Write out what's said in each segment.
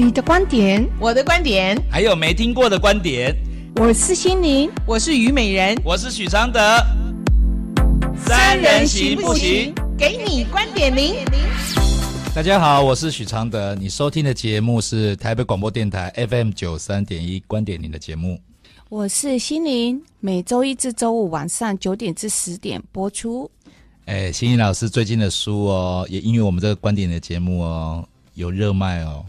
你的观点，我的观点，还有没听过的观点。我是心灵，我是虞美人，我是许常德。三人行不行？给你观点零。大家好，我是许常德。你收听的节目是台北广播电台 FM 九三点一观点零的节目。我是心灵，每周一至周五晚上九点至十点播出。哎，心灵老师最近的书哦，也因为我们这个观点的节目哦，有热卖哦。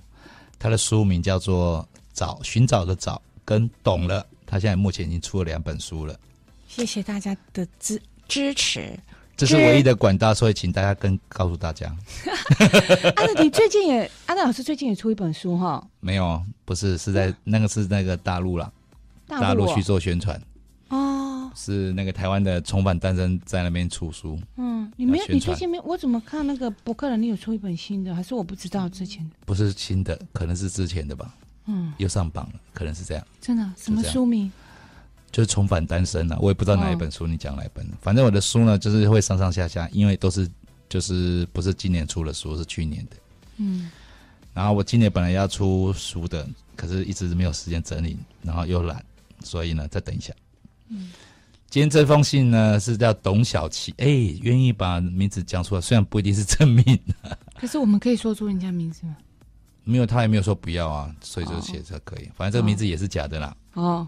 他的书名叫做《找寻找的找》跟懂了。他现在目前已经出了两本书了。谢谢大家的支支持，这是唯一的管道，所以请大家跟告诉大家。阿 德，你最近也阿德老师最近也出一本书哈？没有，不是，是在那个是那个大陆了，大陆去做宣传。哦，是那个台湾的重返单身在那边出书。嗯，你没有？你最近没？我怎么看那个博客人？你有出一本新的，还是我不知道之前的？不是新的，可能是之前的吧。嗯，又上榜了，可能是这样。真的？什么书名？就是重返单身啊，我也不知道哪一本书，你讲哪一本。反正我的书呢，就是会上上下下，因为都是就是不是今年出的书，是去年的。嗯。然后我今年本来要出书的，可是一直没有时间整理，然后又懒，所以呢，再等一下。嗯。今天这封信呢是叫董小琪，哎，愿意把名字讲出来，虽然不一定是真名。可是我们可以说出人家名字吗？没有，他也没有说不要啊，所以就写这可以。哦、反正这个名字也是假的啦。哦，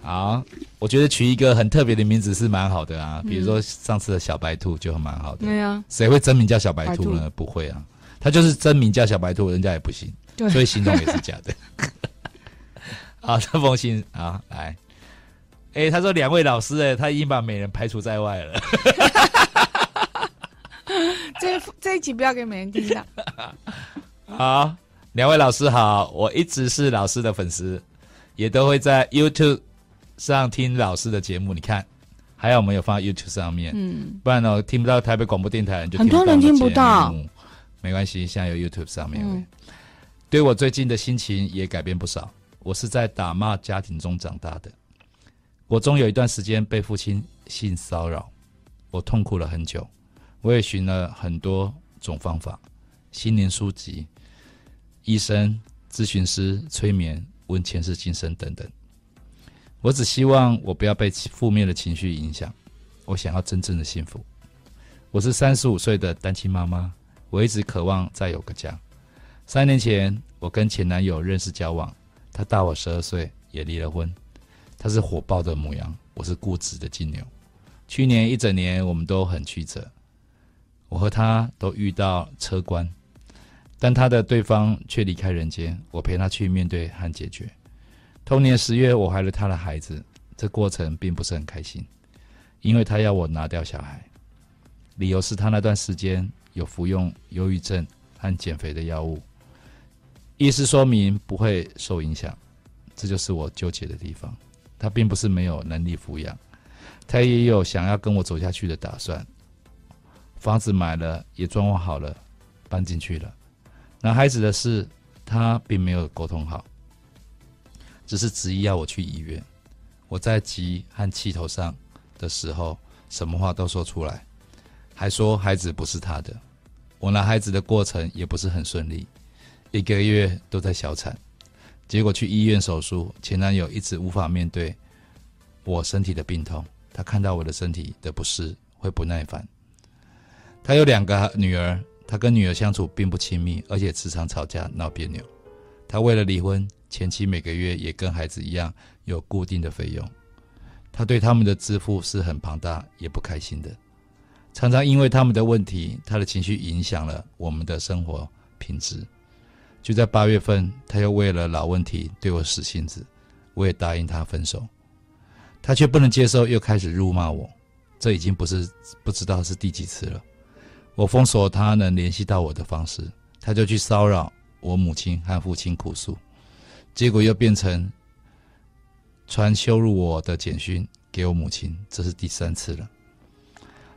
好，我觉得取一个很特别的名字是蛮好的啊。比如说上次的小白兔就很蛮好的。对啊，谁会真名叫小白兔呢？兔不会啊，他就是真名叫小白兔，人家也不信，对所以形容也是假的。好，这封信啊，来，哎、欸，他说两位老师，哎，他已经把美人排除在外了。这这一集不要给美人听到。好，两位老师好，我一直是老师的粉丝，也都会在 YouTube 上听老师的节目。你看，还有我们有放在 YouTube 上面，嗯，不然呢，听不到台北广播电台很多人听不到，没关系，现在有 YouTube 上面，嗯、对我最近的心情也改变不少。我是在打骂家庭中长大的，我中有一段时间被父亲性骚扰，我痛苦了很久，我也寻了很多种方法，心灵书籍。医生、咨询师、催眠、问前世今生等等，我只希望我不要被负面的情绪影响。我想要真正的幸福。我是三十五岁的单亲妈妈，我一直渴望再有个家。三年前，我跟前男友认识交往，他大我十二岁，也离了婚。他是火爆的牡羊，我是固执的金牛。去年一整年，我们都很曲折，我和他都遇到车关。但他的对方却离开人间，我陪他去面对和解决。同年十月，我怀了他的孩子，这过程并不是很开心，因为他要我拿掉小孩，理由是他那段时间有服用忧郁症和减肥的药物，意思说明不会受影响，这就是我纠结的地方。他并不是没有能力抚养，他也有想要跟我走下去的打算，房子买了，也装潢好了，搬进去了。男孩子的事，他并没有沟通好，只是执意要我去医院。我在急和气头上的时候，什么话都说出来，还说孩子不是他的。我拿孩子的过程也不是很顺利，一个月都在小产。结果去医院手术，前男友一直无法面对我身体的病痛，他看到我的身体的不适，会不耐烦。他有两个女儿。他跟女儿相处并不亲密，而且时常吵架闹别扭。他为了离婚，前妻每个月也跟孩子一样有固定的费用。他对他们的支付是很庞大，也不开心的。常常因为他们的问题，他的情绪影响了我们的生活品质。就在八月份，他又为了老问题对我使性子，我也答应他分手。他却不能接受，又开始辱骂我。这已经不是不知道是第几次了。我封锁他能联系到我的方式，他就去骚扰我母亲和父亲哭诉，结果又变成传羞辱我的简讯给我母亲，这是第三次了。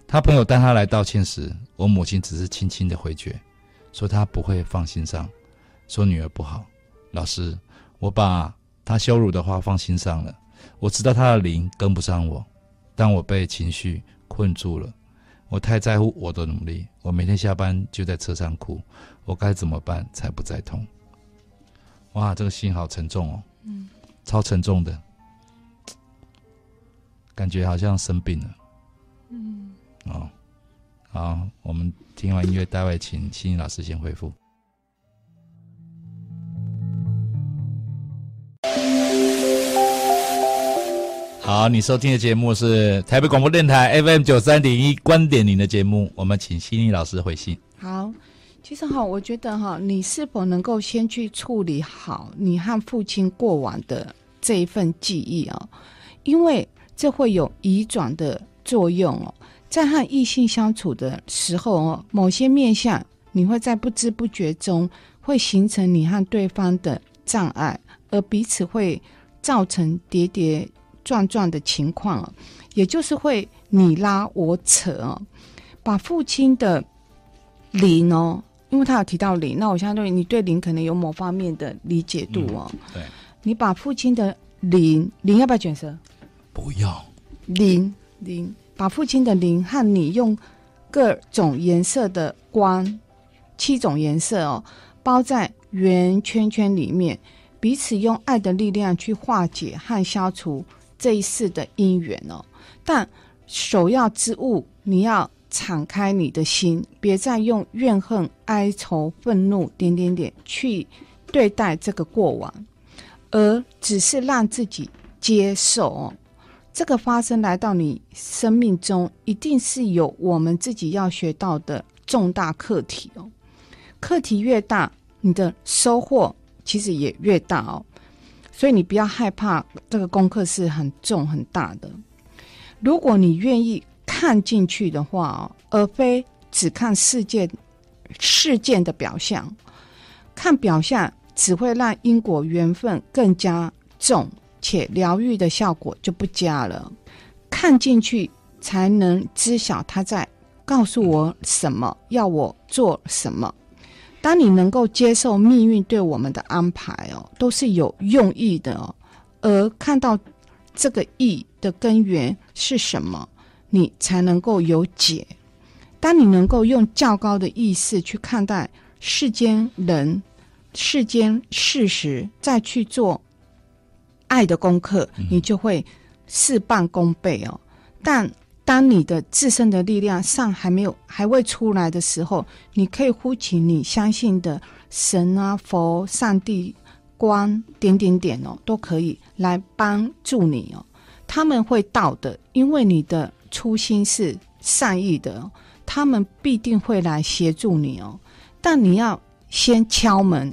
他朋友带他来道歉时，我母亲只是轻轻的回绝，说他不会放心上，说女儿不好。老师，我把他羞辱的话放心上了，我知道他的灵跟不上我，但我被情绪困住了。我太在乎我的努力，我每天下班就在车上哭，我该怎么办才不再痛？哇，这个心好沉重哦，嗯，超沉重的，感觉好像生病了，嗯，哦，好，我们听完音乐，待会请心怡老师先回复。好，你收听的节目是台北广播电台 FM 九三点一观点您的节目，我们请心理老师回信。好。其实哈，我觉得哈，你是否能够先去处理好你和父亲过往的这一份记忆啊？因为这会有移转的作用哦。在和异性相处的时候哦，某些面向你会在不知不觉中会形成你和对方的障碍，而彼此会造成叠叠撞撞的情况哦，也就是会你拉我扯哦，把父亲的灵哦。因为他有提到灵，那我相对你对灵可能有某方面的理解度哦。嗯、对，你把父亲的灵灵要不要卷舌？不要。灵灵，把父亲的灵和你用各种颜色的光，七种颜色哦，包在圆圈圈里面，彼此用爱的力量去化解和消除这一世的因缘哦。但首要之物，你要。敞开你的心，别再用怨恨、哀愁、愤怒点点点去对待这个过往，而只是让自己接受哦。这个发生来到你生命中，一定是有我们自己要学到的重大课题哦。课题越大，你的收获其实也越大哦。所以你不要害怕，这个功课是很重很大的。如果你愿意。看进去的话，而非只看事件事件的表象，看表象只会让因果缘分更加重，且疗愈的效果就不佳了。看进去才能知晓他在告诉我什么，要我做什么。当你能够接受命运对我们的安排哦，都是有用意的哦，而看到这个意的根源是什么。你才能够有解。当你能够用较高的意识去看待世间人、世间事实，再去做爱的功课，你就会事半功倍哦。但当你的自身的力量尚还没有还未出来的时候，你可以呼请你相信的神啊、佛、上帝、光点点点哦，都可以来帮助你哦。他们会到的，因为你的。初心是善意的，他们必定会来协助你哦。但你要先敲门，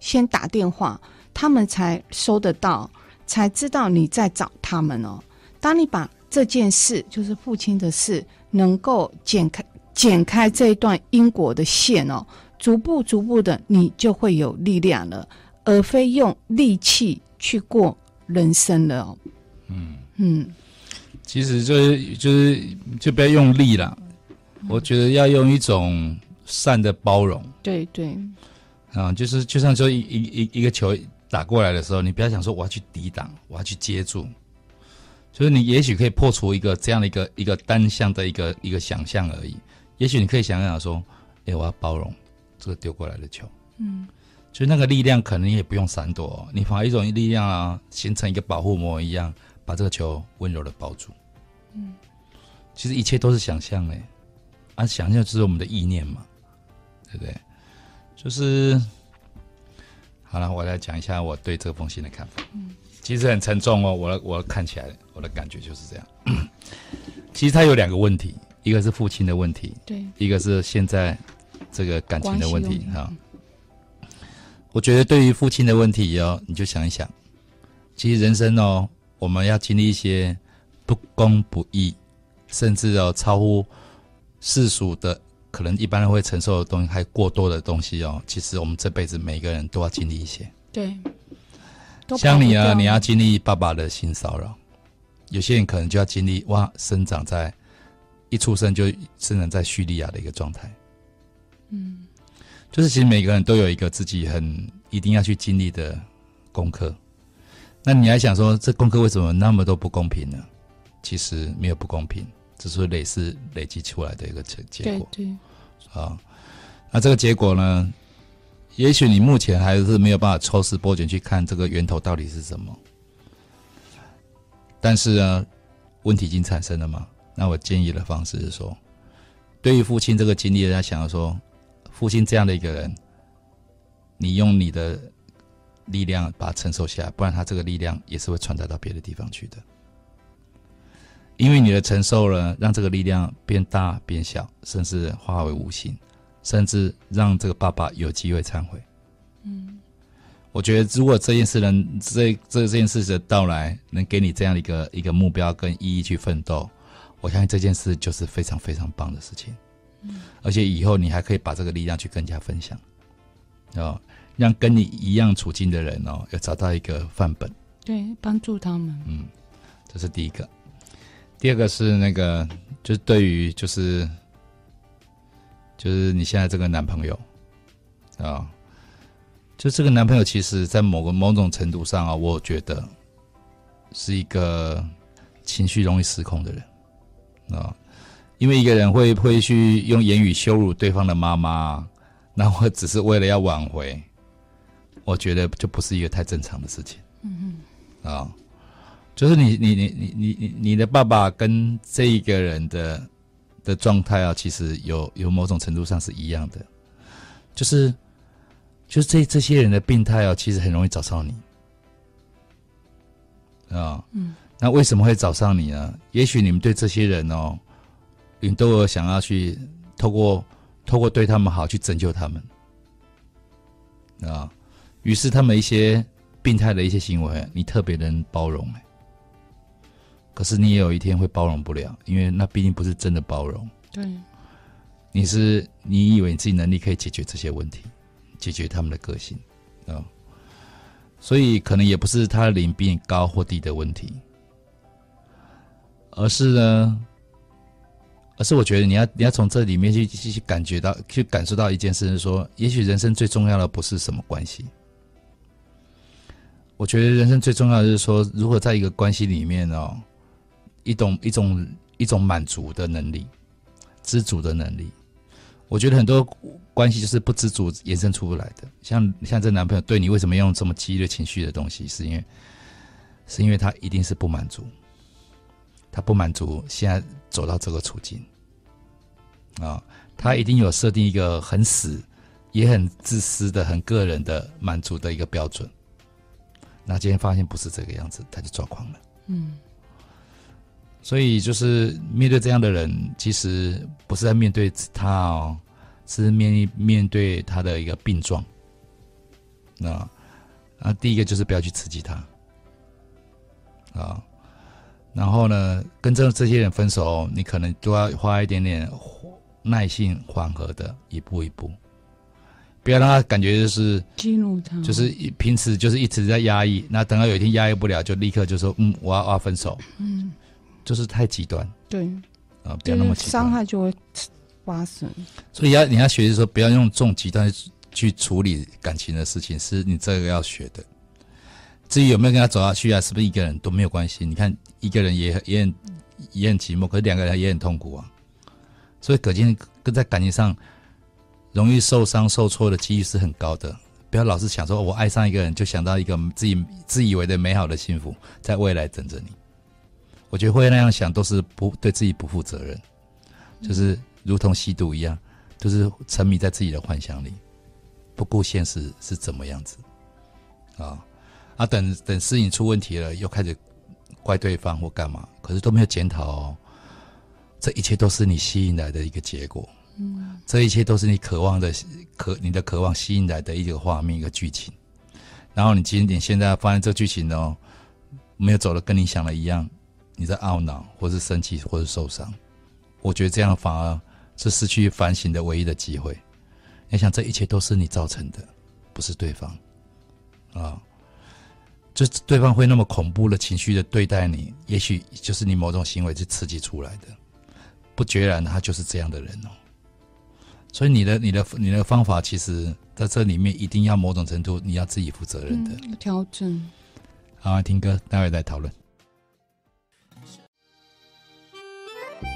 先打电话，他们才收得到，才知道你在找他们哦。当你把这件事，就是父亲的事，能够剪开、剪开这一段因果的线哦，逐步、逐步的，你就会有力量了，而非用力气去过人生了哦。嗯嗯。其实就是就是就不要用力了，嗯，我觉得要用一种善的包容。对对，啊，就是就像说一一一一个球打过来的时候，你不要想说我要去抵挡，我要去接住，就是你也许可以破除一个这样的一个一个单向的一个一个想象而已。也许你可以想想说，哎，我要包容这个丢过来的球，嗯，就那个力量可能也不用闪躲，你把一种力量啊形成一个保护膜一样，把这个球温柔的抱住。嗯，其实一切都是想象嘞，啊，想象就是我们的意念嘛，对不对？就是好了，我来讲一下我对这封信的看法。嗯，其实很沉重哦，我我看起来我的感觉就是这样。其实他有两个问题，一个是父亲的问题，对，一个是现在这个感情的问题哈。我觉得对于父亲的问题哦，你就想一想，其实人生哦，我们要经历一些。不公不义，甚至哦超乎世俗的可能一般人会承受的东西，还过多的东西哦。其实我们这辈子每个人都要经历一些。对，像你啊，你要经历爸爸的性骚扰，有些人可能就要经历哇，生长在一出生就生长在叙利亚的一个状态。嗯，就是其实每个人都有一个自己很一定要去经历的功课。那你还想说，这功课为什么那么多不公平呢？其实没有不公平，只是累是累积出来的一个结结果。对对。啊，那这个结果呢，也许你目前还是没有办法抽丝剥茧去看这个源头到底是什么，但是呢，问题已经产生了嘛？那我建议的方式是说，对于父亲这个经历，大家想要说，父亲这样的一个人，你用你的力量把它承受下来，不然他这个力量也是会传达到别的地方去的。因为你的承受了，让这个力量变大变小，甚至化为无形，甚至让这个爸爸有机会忏悔。嗯，我觉得如果这件事能这这这件事的到来，能给你这样的一个一个目标跟意义去奋斗。我相信这件事就是非常非常棒的事情，嗯，而且以后你还可以把这个力量去跟人家分享，哦，让跟你一样处境的人哦，要找到一个范本，对，帮助他们，嗯，这是第一个，第二个是那个，就是对于就是就是你现在这个男朋友啊，哦，就这个男朋友，其实在某个某种程度上啊，我觉得是一个情绪容易失控的人。啊，因为一个人会会去用言语羞辱对方的妈妈，那我只是为了要挽回，我觉得就不是一个太正常的事情。嗯嗯，啊，就是你你你你你你你的爸爸跟这一个人的的状态啊，其实有有某种程度上是一样的，就是就是这这些人的病态哦，其实很容易找上你。啊，嗯。那为什么会找上你呢？也许你们对这些人哦，你都有想要去透过透过对他们好去拯救他们啊。于是他们一些病态的一些行为，你特别能包容哎。可是你也有一天会包容不了，因为那毕竟不是真的包容。对，你是你以为你自己能力可以解决这些问题，解决他们的个性啊。所以可能也不是他的灵比你高或低的问题。而是呢，而是我觉得你要你要从这里面去去感觉到去感受到一件事，是说，也许人生最重要的不是什么关系。我觉得人生最重要的是说，如果在一个关系里面哦，一种一种一种满足的能力，知足的能力。我觉得很多关系就是不知足延伸出不来的。像像这男朋友对你为什么用这么激烈情绪的东西，是因为是因为他一定是不满足。他不满足，现在走到这个处境，啊，他一定有设定一个很死，也很自私的、很个人的满足的一个标准。那今天发现不是这个样子，他就抓狂了。嗯，所以就是面对这样的人，其实不是在面对他哦，是面面对他的一个病状。那，啊，第一个就是不要去刺激他，啊。然后呢，跟这这些人分手，你可能都要花一点点耐心，缓和的一步一步，不要让他感觉就是激怒他，就是平时就是一直在压抑，那等到有一天压抑不了，就立刻就说嗯，我要我要分手，嗯，就是太极端，对，啊，不要那么极端，伤害就会发生。所以要你要学的时候，不要用这种极端去处理感情的事情，是你这个要学的。至于有没有跟他走下去啊，是不是一个人都没有关系？你看一个人也也很也很寂寞，可是两个人也很痛苦啊。所以可见跟在感情上容易受伤受挫的几率是很高的。不要老是想说我爱上一个人，就想到一个自己自以为的美好的幸福在未来等着你。我觉得会那样想都是不对自己不负责任，就是如同吸毒一样，就是沉迷在自己的幻想里，不顾现实是怎么样子啊。啊，等等事情出问题了，又开始怪对方或干嘛，可是都没有检讨哦。这一切都是你吸引来的一个结果，嗯，这一切都是你渴望的渴，你的渴望吸引来的一个画面，一个剧情。然后你今天现在发现这剧情哦，没有走的跟你想的一样，你在懊恼，或是生气，或是受伤。我觉得这样反而是失去反省的唯一的机会。你想，这一切都是你造成的，不是对方啊。就对方会那么恐怖的情绪的对待你，也许就是你某种行为是刺激出来的，不决然他就是这样的人哦。所以你的、你的、你的方法，其实在这里面一定要某种程度你要自己负责任的调整。好，听歌，待会再讨论。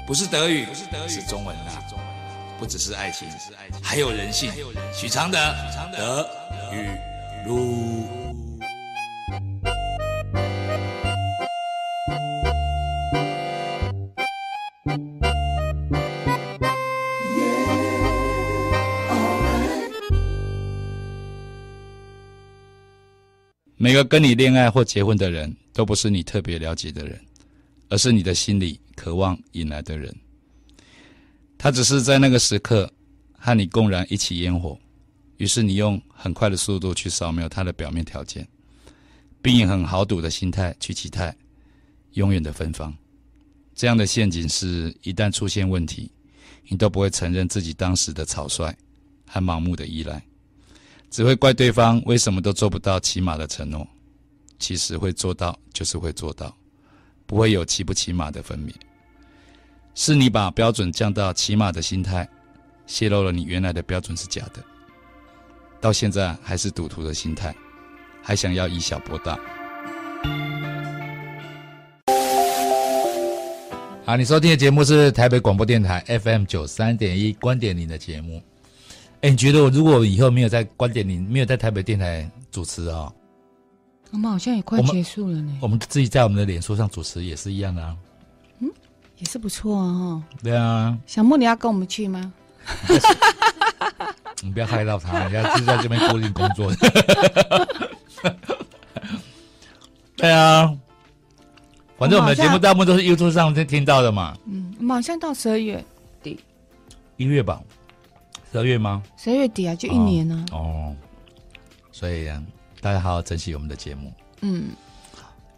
不是德语，是中文啦，不只是爱情，还有人性。许常德。德语路。每个跟你恋爱或结婚的人，都不是你特别了解的人，而是你的心里渴望引来的人。他只是在那个时刻和你共燃一起烟火，于是你用很快的速度去扫描他的表面条件，并以很豪赌的心态去期待永远的芬芳。这样的陷阱是，一旦出现问题，你都不会承认自己当时的草率和盲目的依赖。只会怪对方为什么都做不到起码的承诺，其实会做到就是会做到，不会有起不起码的分别。是你把标准降到起码的心态，泄露了你原来的标准是假的，到现在还是赌徒的心态，还想要以小博大。好，你收听的节目是台北广播电台 FM 九三点一观点您的节目。哎，你觉得我如果以后没有在观点里，没有在台北电台主持啊、哦？我们好像也快结束了呢。我们自己在我们的脸书上主持也是一样的啊。嗯，也是不错啊。对啊。小木，你要跟我们去吗？你不要害到他，人家是在这边固定工作。对啊。反正我们的节目大部分都是 YouTube 上听到的嘛。嗯，马上到十二月底。一月吧。十二月吗？十二月底啊，就一年呢、啊哦。哦，所以大家好好珍惜我们的节目。嗯，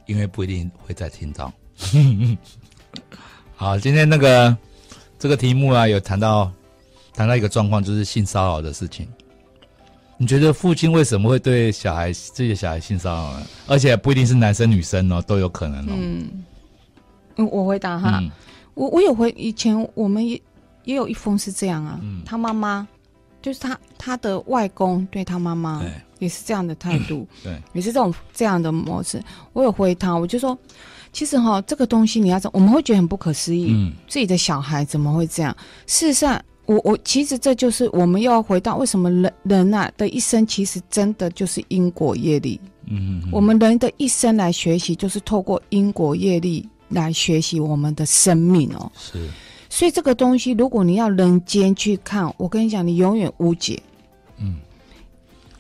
因为不一定会再听到。好，今天那个这个题目啊，有谈到谈到一个状况，就是性骚扰的事情。你觉得父亲为什么会对小孩自己的小孩性骚扰呢？而且不一定是男生女生哦，都有可能哦。嗯，我回答哈，嗯、我我有回以前我们也。也有一封是这样啊，嗯、他妈妈就是他他的外公对他妈妈也是这样的态度，对，也是这种这样的模式。我有回他，我就说，其实哈，这个东西你要怎，我们会觉得很不可思议，嗯，自己的小孩怎么会这样？事实上，我我其实这就是我们要回到为什么人人啊的一生其实真的就是因果业力，嗯，嗯，我们人的一生来学习，就是透过因果业力来学习我们的生命哦，是。所以这个东西，如果你要人间去看，我跟你讲，你永远无解。嗯，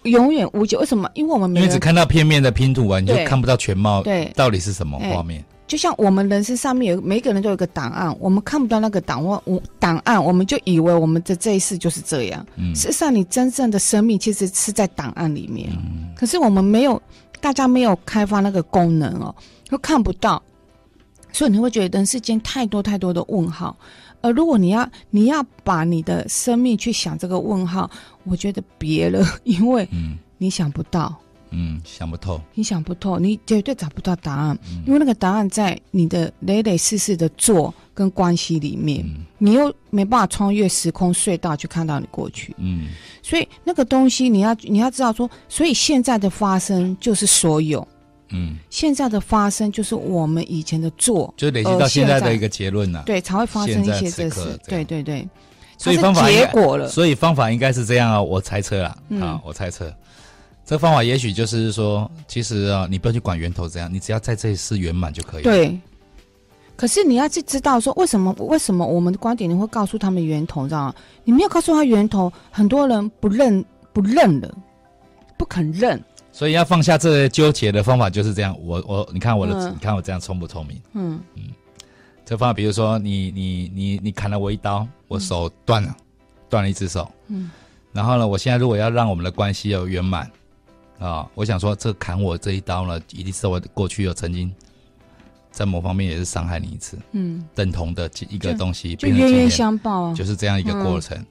永远无解。为什么？因为我们因为只看到片面的拼图啊，你就看不到全貌。对，到底是什么画面？就像我们人生上面有每个人都有一个档案，我们看不到那个档案，我档案，我们就以为我们的这一世就是这样。嗯，事实上，你真正的生命其实是在档案里面。嗯，可是我们没有，大家没有开发那个功能哦，都看不到。所以你会觉得人世间太多太多的问号，而如果你要你要把你的生命去想这个问号，我觉得别了，因为你想不到，嗯，嗯，想不透，你想不透，你绝对找不到答案，嗯，因为那个答案在你的累累世世的做跟关系里面，嗯，你又没办法穿越时空隧道去看到你过去，嗯，所以那个东西你要你要知道说，所以现在的发生就是所有。嗯，现在的发生就是我们以前的做，就累积到现在的一个结论了。对，才会发生一些这事。对对对，所以方法结果了。所以方法应该是这样啊，我猜测啦。啊，我猜测，这个方法也许就是说，其实啊，你不要去管源头怎样，你只要在这一世圆满就可以了。对。可是你要去知道说，为什么为什么我们的观点你会告诉他们源头，知道吗？你没有告诉他源头，很多人不认不认了，不肯认。所以要放下这纠结的方法就是这样。我我你看我的，嗯、你看我这样聪不聪明？嗯嗯。这方法，比如说你你你你砍了我一刀，我手断了，断、嗯、了一只手。嗯。然后呢，我现在如果要让我们的关系要圆满啊、哦，我想说，这砍我这一刀呢，一定是我过去有曾经在某方面也是伤害你一次。嗯。等同的一个东西，就冤冤相报啊，就是这样一个过程。嗯、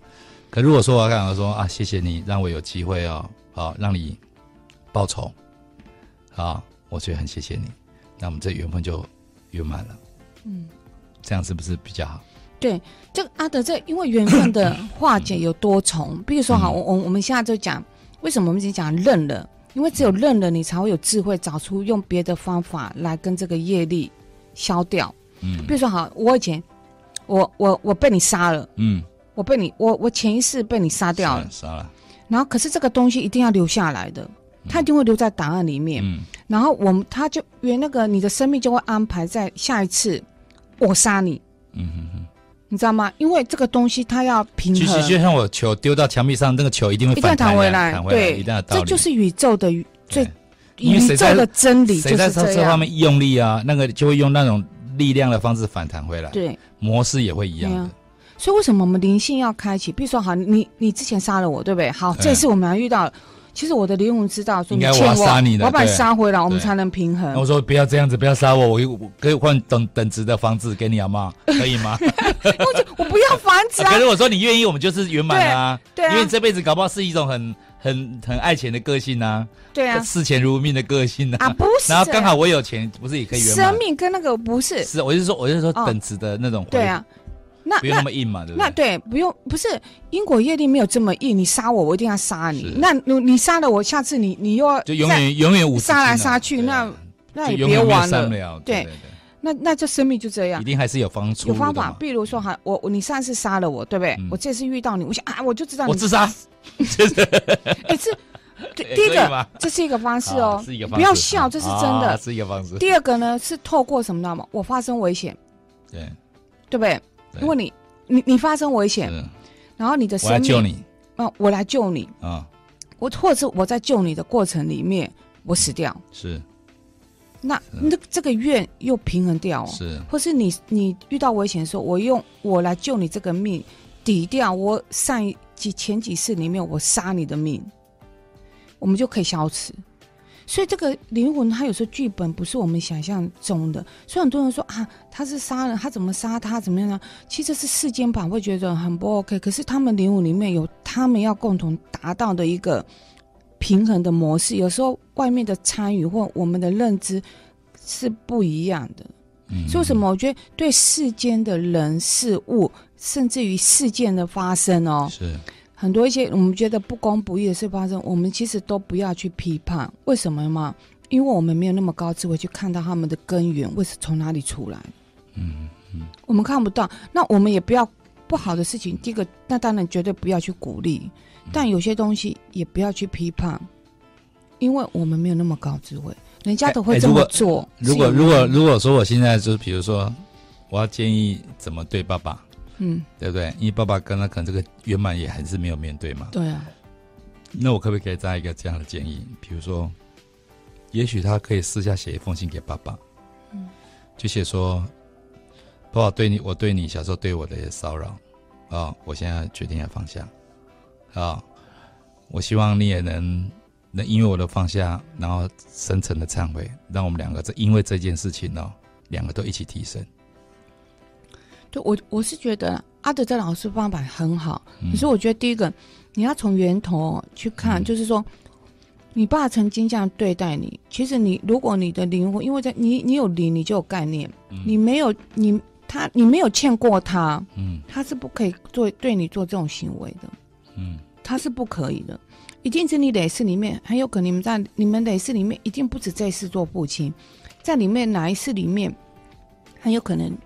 可如果说我刚刚说啊，谢谢你让我有机会哦，好、哦、让你。报仇，啊，我觉得很谢谢你，那我们这缘分就圆满了。嗯，这样是不是比较好？对，这个阿德，这因为缘分的化解有多重，比如说，好，我我我们现在就讲，为什么我们只讲认了？因为只有认了，你才会有智慧，找出用别的方法来跟这个业力消掉。嗯，比如说，好，我以前，我我我被你杀了，嗯，我被你，我我前一世被你杀掉了，杀了。然后可是这个东西一定要留下来的，它一定会留在档案里面。嗯，然后我们他就原那个你的生命就会安排在下一次我杀你，嗯哼哼。你知道吗？因为这个东西它要平衡，其实就像我球丢到墙壁上，那个球一定会一定要弹回来，对，一定要。这就是宇宙的最宇宙的真理，谁在这方面用力啊，那个就会用那种力量的方式反弹回来。对，模式也会一样的。啊、所以为什么我们灵性要开启？比如说，好，你你之前杀了我，对不对？好，这次我们要遇到了。其实我的灵魂知道说，应该我要杀你的，我把你杀回来，我们才能平衡。我说不要这样子，不要杀我，我可以换等等值的房子给你好吗？可以吗？我就我不要房子啊！可是我说你愿意，我们就是圆满啊。对啊，因为这辈子搞不好是一种很很很爱钱的个性啊。对啊，视钱如命的个性啊。啊不是，然后刚好我有钱，不是也可以圆满？生命跟那个不是。是，我就是说，我就是说等值的那种。对啊。那不用那么硬嘛，对不对？那对，不用，不是因果业力没有这么硬。你杀我，我一定要杀你。那你你杀了我，下次你你又要就永远永远无杀来杀去，那那也别玩了。对，那那这生命就这样，一定还是有方法。有方法，比如说哈，我你上次杀了我，对不对？我这次遇到你，我想啊，我就知道你我自杀。哎，这第一个，这是一个方式哦，不要笑，这是真的，是一个方式。第二个呢，是透过什么？知道吗？我发生危险，对，对不对？因为你。你你发生危险，然后你的生命，我来救你，啊，我来救你啊！我或者是我在救你的过程里面，我死掉，是，那那这个愿又平衡掉，是，或是你你遇到危险的时候，我用我来救你这个命，抵掉我上几前几次里面我杀你的命，我们就可以消失。所以这个灵魂，它有时候剧本不是我们想象中的。所以很多人说啊，他是杀人，他怎么杀他，怎么样呢？其实是世间版会觉得很不 OK。可是他们灵魂里面有他们要共同达到的一个平衡的模式。有时候外面的参与或我们的认知是不一样的。嗯。所以什么？我觉得对世间的人事物，甚至于事件的发生哦，是。很多一些我们觉得不公不义的事发生，我们其实都不要去批判。为什么嘛？因为我们没有那么高智慧去看到他们的根源，为什么从哪里出来？嗯嗯，我们看不到。那我们也不要不好的事情，第一个，那当然绝对不要去鼓励。但有些东西也不要去批判，因为我们没有那么高智慧，人家都会这么做。如果如果如果说我现在就是，比如说，我要建议怎么对爸爸。嗯，对不对？因为爸爸跟他可能这个圆满也还是没有面对嘛。对啊。那我可不可以再一个这样的建议？比如说，也许他可以私下写一封信给爸爸，嗯，就写说，爸爸对你，我对你小时候对我的骚扰，啊、哦，我现在决定要放下，啊、哦，我希望你也能能因为我的放下，然后深沉的忏悔，让我们两个这因为这件事情哦，两个都一起提升。对我，我是觉得阿德这老师方法很好。嗯、可是我觉得第一个，你要从源头去看，嗯、就是说，你爸曾经这样对待你。其实你，如果你的灵魂，因为在你，你有灵，你就有概念。嗯、你没有你他，你没有欠过他，嗯，他是不可以做对你做这种行为的，嗯，他是不可以的。一定是你累世里面很有可能你们在你们累世里面一定不止这一世做父亲，在里面哪一世里面很有可能。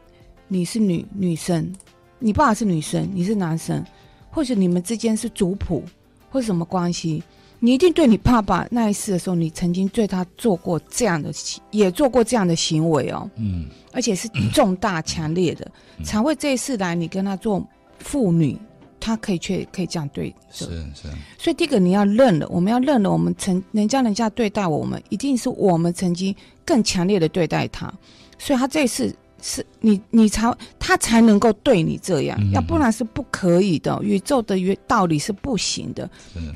你是女女生，你爸爸是女生，你是男生，或者你们之间是族谱，或者什么关系？你一定对你爸爸那一次的时候，你曾经对他做过这样的，也做过这样的行为哦。嗯，而且是重大强烈的，嗯、才会这一次来你跟他做父女，他可以却可以这样对。是是。所以第一个你要认了，我们要认了，我们曾人家人家对待我们，一定是我们曾经更强烈的对待他，所以他这一次。是你，你才他才能够对你这样，嗯、要不然是不可以的。宇宙的原道理是不行的，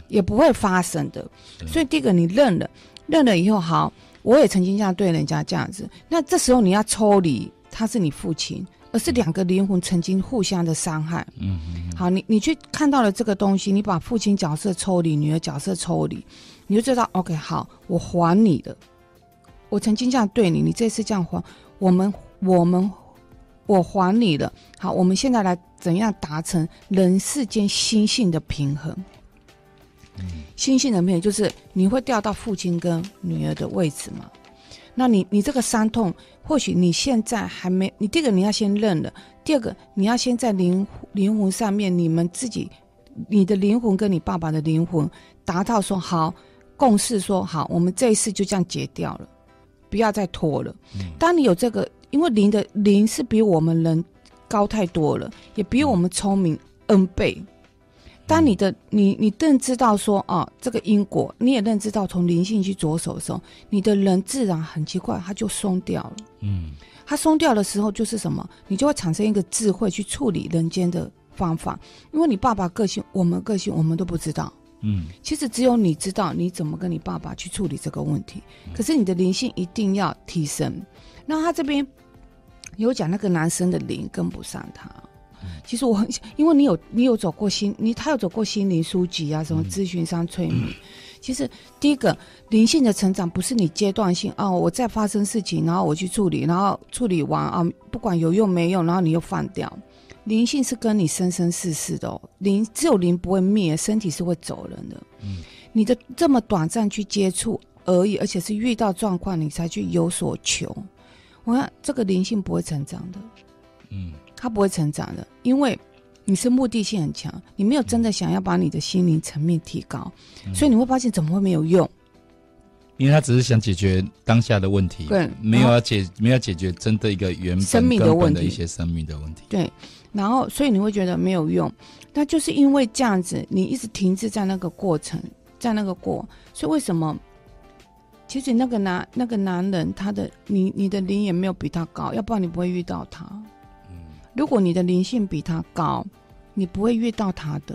也不会发生的。所以第一个，你认了，认了以后，好，我也曾经这样对人家这样子。那这时候你要抽离，他是你父亲，而是两个灵魂曾经互相的伤害。嗯哼好，你你去看到了这个东西，你把父亲角色抽离，女儿角色抽离，你就知道，OK，好，我还你的。我曾经这样对你，你这次这样还我们。我们，我还你了。好，我们现在来怎样达成人世间心性的平衡？嗯，心性的平衡就是你会掉到父亲跟女儿的位置吗？那你你这个伤痛，或许你现在还没，你第一个你要先认了，第二个你要先在灵灵魂上面，你们自己你的灵魂跟你爸爸的灵魂达到说好共识，说好，我们这一次就这样结掉了，不要再拖了。嗯、当你有这个，因为灵的灵是比我们人高太多了，也比我们聪明 N 倍。当你的你你认知到说啊，这个因果，你也认知到从灵性去着手的时候，你的人自然很奇怪，他就松掉了。嗯，他松掉的时候就是什么？你就会产生一个智慧去处理人间的方法。因为你爸爸个性，我们个性，我们都不知道。嗯，其实只有你知道你怎么跟你爸爸去处理这个问题。可是你的灵性一定要提升。那他这边有讲那个男生的灵跟不上他。其实我很，因为你有你有走过心，你他有走过心灵书籍啊，什么咨询商催眠。嗯、其实第一个灵性的成长不是你阶段性哦，我再发生事情，然后我去处理，然后处理完啊，不管有用没用，然后你又放掉。灵性是跟你生生世世的哦，灵只有灵不会灭，身体是会走人的。嗯，你的这么短暂去接触而已，而且是遇到状况你才去有所求，我看这个灵性不会成长的。嗯。它不会成长的，因为你是目的性很强，你没有真的想要把你的心灵层面提高，嗯、所以你会发现怎么会没有用？因为他只是想解决当下的问题，对，没有要解，没有解决真的一个原本生命的问题的一些生命的问题。对，然后所以你会觉得没有用，那就是因为这样子，你一直停滞在那个过程，在那个过，所以为什么？其实那个男那个男人，他的你你的灵也没有比他高，要不然你不会遇到他。嗯如果你的灵性比他高，你不会遇到他的，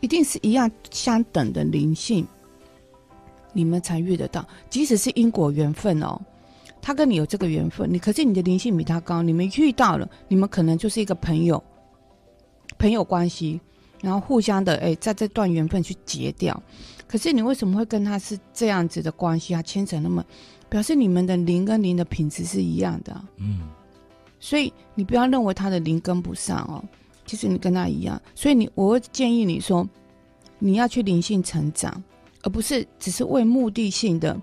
一定是一样相等的灵性，你们才遇得到。即使是因果缘分哦，他跟你有这个缘分，你可是你的灵性比他高，你们遇到了，你们可能就是一个朋友，朋友关系，然后互相的哎，在这段缘分去结掉。可是你为什么会跟他是这样子的关系啊？牵扯那么，表示你们的灵跟灵的品质是一样的啊。嗯。所以你不要认为他的灵跟不上哦，其实你跟他一样。所以你我会建议你说，你要去灵性成长，而不是只是为目的性的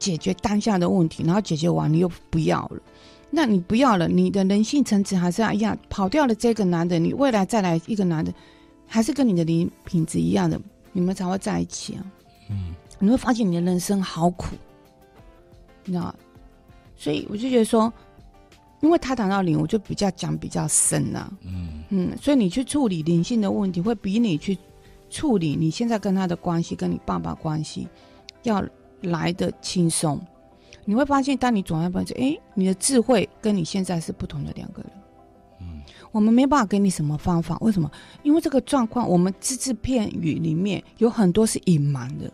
解决当下的问题，然后解决完你又不要了。那你不要了，你的人性层次还是一样。跑掉了这个男的，你未来再来一个男的，还是跟你的灵品质一样的，你们才会在一起啊。嗯，你会发现你的人生好苦，你知道？所以我就觉得说。因为他谈到灵，我就比较讲比较深了。嗯嗯，所以你去处理灵性的问题，会比你去处理你现在跟他的关系，跟你爸爸关系，要来的轻松。你会发现，当你转换方式，哎，你的智慧跟你现在是不同的两个人。嗯，我们没办法给你什么方法，为什么？因为这个状况，我们只字片语里面有很多是隐瞒的。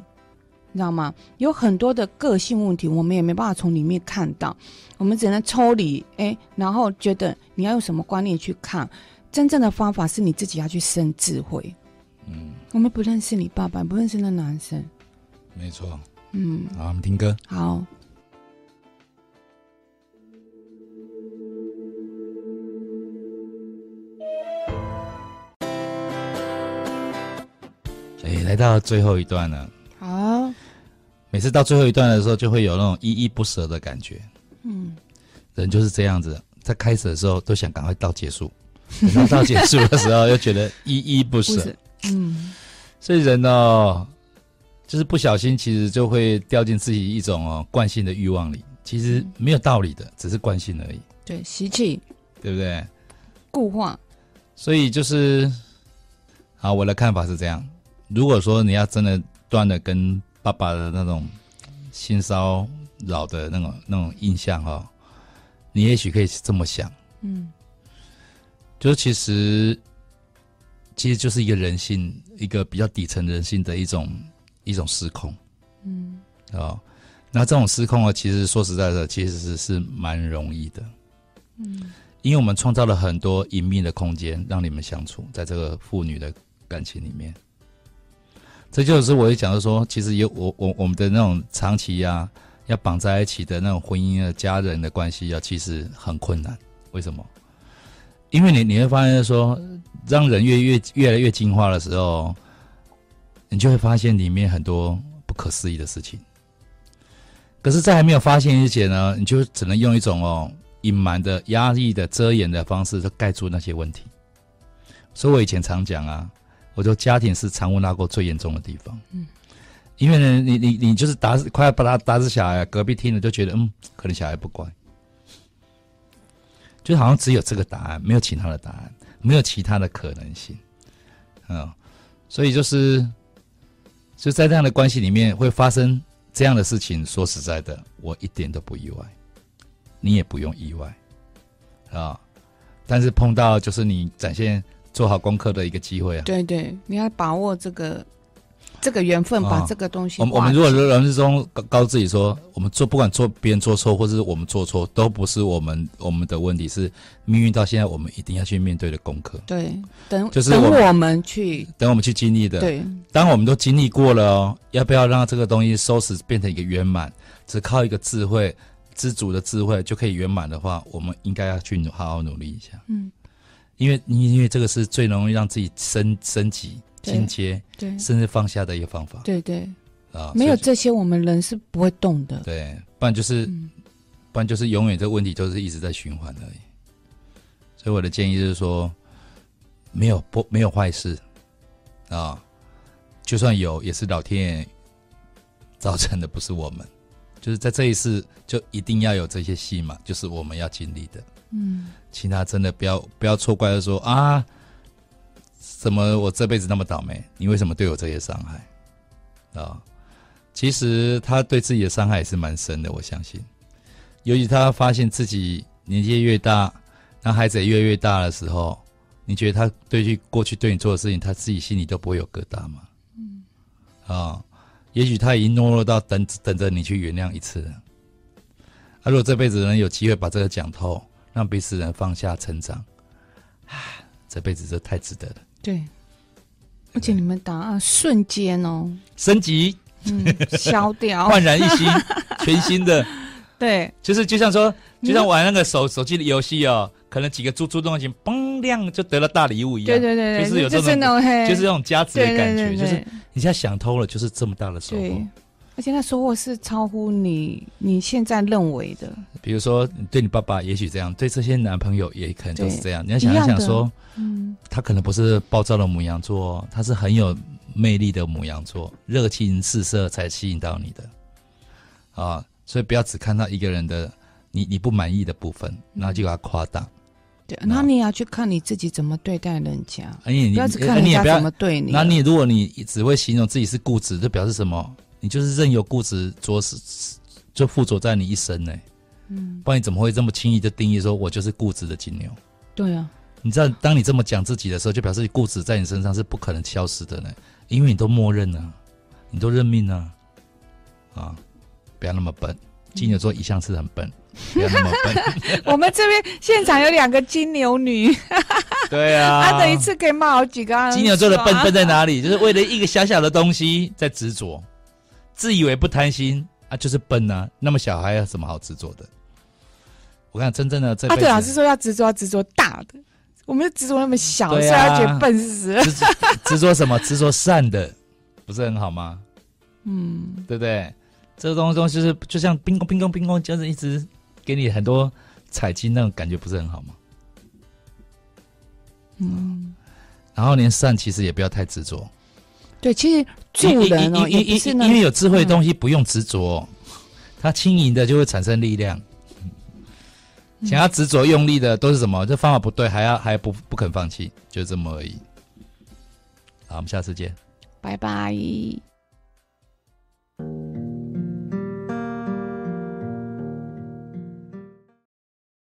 你知道吗？有很多的个性问题，我们也没办法从里面看到，我们只能抽离，哎，然后觉得你要用什么观念去看，真正的方法是你自己要去生智慧。嗯，我们不认识你爸爸，不认识那男生，没错。嗯，好，我们听歌。好。哎，来到最后一段了。好每次到最后一段的时候，就会有那种依依不舍的感觉。嗯，人就是这样子，在开始的时候都想赶快到结束，等到到结束的时候又觉得依依不舍。嗯，所以人哦，就是不小心，其实就会掉进自己一种哦惯性的欲望里。其实没有道理的，只是惯性而已。对，习气，对不对？固化。所以就是，好，我的看法是这样：如果说你要真的断了跟爸爸的那种性骚扰的那种那种印象哈、哦，你也许可以这么想，嗯，就是其实其实就是一个人性，一个比较底层人性的一种一种失控，嗯，哦，那这种失控啊，其实说实在的，其实是是蛮容易的，嗯，因为我们创造了很多隐秘的空间让你们相处在这个父女的感情里面。这就是我也讲的说，其实有我我我们的那种长期呀、要绑在一起的那种婚姻的家人的关系啊，其实很困难。为什么？因为你你会发现说，让人越越越来越进化的时候，你就会发现里面很多不可思议的事情。可是，在还没有发现之前呢，你就只能用一种哦隐瞒的、压抑的、遮掩的方式，就盖住那些问题。所以我以前常讲啊。我说家庭是藏污纳垢最严重的地方。嗯，因为呢，你你你就是打快要把他打死小孩，隔壁听了就觉得嗯，可能小孩不乖，就好像只有这个答案，没有其他的答案，没有其他的可能性。嗯，所以就是就在这样的关系里面会发生这样的事情。说实在的，我一点都不意外，你也不用意外啊。但是碰到就是你展现做好功课的一个机会啊！对对，你要把握这个这个缘分，把这个东西。我们我们如果人生中告告诉自己说，我们做不管做别人做错，或者是我们做错，都不是我们我们的问题，是命运到现在我们一定要去面对的功课。对，等就是等我们去等我们去经历的。对，当我们都经历过了哦，要不要让这个东西收拾变成一个圆满？只靠一个智慧。知足的智慧就可以圆满的话，我们应该要去好好努力一下。嗯，因为因为这个是最容易让自己升升级、进阶，对，甚至放下的一个方法。对对啊，没有这些，我们人是不会动的。对，不然就是，嗯、不然就是永远这个问题都是一直在循环而已。所以我的建议就是说，没有不没有坏事啊，就算有，也是老天爷造成的，不是我们。就是在这一世，就一定要有这些戏嘛，就是我们要经历的。嗯，其他真的不要不要错怪的说啊，怎么我这辈子那么倒霉？你为什么对我这些伤害？啊，其实他对自己的伤害也是蛮深的，我相信。尤其他发现自己年纪越大，那孩子也越来越大的时候，你觉得他对去过去对你做的事情，他自己心里都不会有疙瘩吗？嗯，啊。也许他已经懦弱到等等着你去原谅一次了。啊，如果这辈子能有机会把这个讲透，让彼此人放下成长，啊，这辈子就太值得了。对，而且你们答案瞬间哦，升级，嗯，消掉，焕然一新，全新的。对，就是就像说，就像玩那个手手机的游戏哦，可能几个猪猪东西嘣亮就得了大礼物一样。对对对，就是有这种，就是这种加值的感觉，就是。你现在想通了，就是这么大的收获。对，而且那收获是超乎你你现在认为的。比如说，对你爸爸也许这样，对这些男朋友也可能都是这样。你要想一想说，嗯，他可能不是暴躁的母羊座，他是很有魅力的母羊座，热情四射才吸引到你的。啊，所以不要只看到一个人的你你不满意的部分，然后就把它夸大。对，那你也要去看你自己怎么对待人家，哎，你不要只看人家怎么对你。那你如果你只会形容自己是固执，就表示什么？你就是任由固执着实，就附着在你一生呢。嗯，不然你怎么会这么轻易的定义说我就是固执的金牛？对啊，你知道，当你这么讲自己的时候，就表示固执在你身上是不可能消失的呢，因为你都默认了，你都认命了。啊，不要那么笨，金牛座一向是很笨。不要那么笨。我们这边现场有两个金牛女。对啊，他的一次可以骂好几个。金牛座的笨笨在哪里？就是为了一个小小的东西在执着，自以为不贪心啊，就是笨啊。那么小孩有什么好执着的？我看真正的这。啊，对，老师说要执着，要执着大的。我们执着那么小，所以他觉得笨死了。执着什么？执着善的，不是很好吗？嗯，对不对？这个东西就是就像冰宫冰宫冰宫，就是一直。给你很多彩金，那种感觉不是很好吗？嗯，然后连善其实也不要太执着。对，其实助人哦，也不是因为有智慧的东西不用执着，它轻盈的就会产生力量。想要执着用力的都是什么？这方法不对，还要还不不肯放弃，就这么而已。好，我们下次见，拜拜。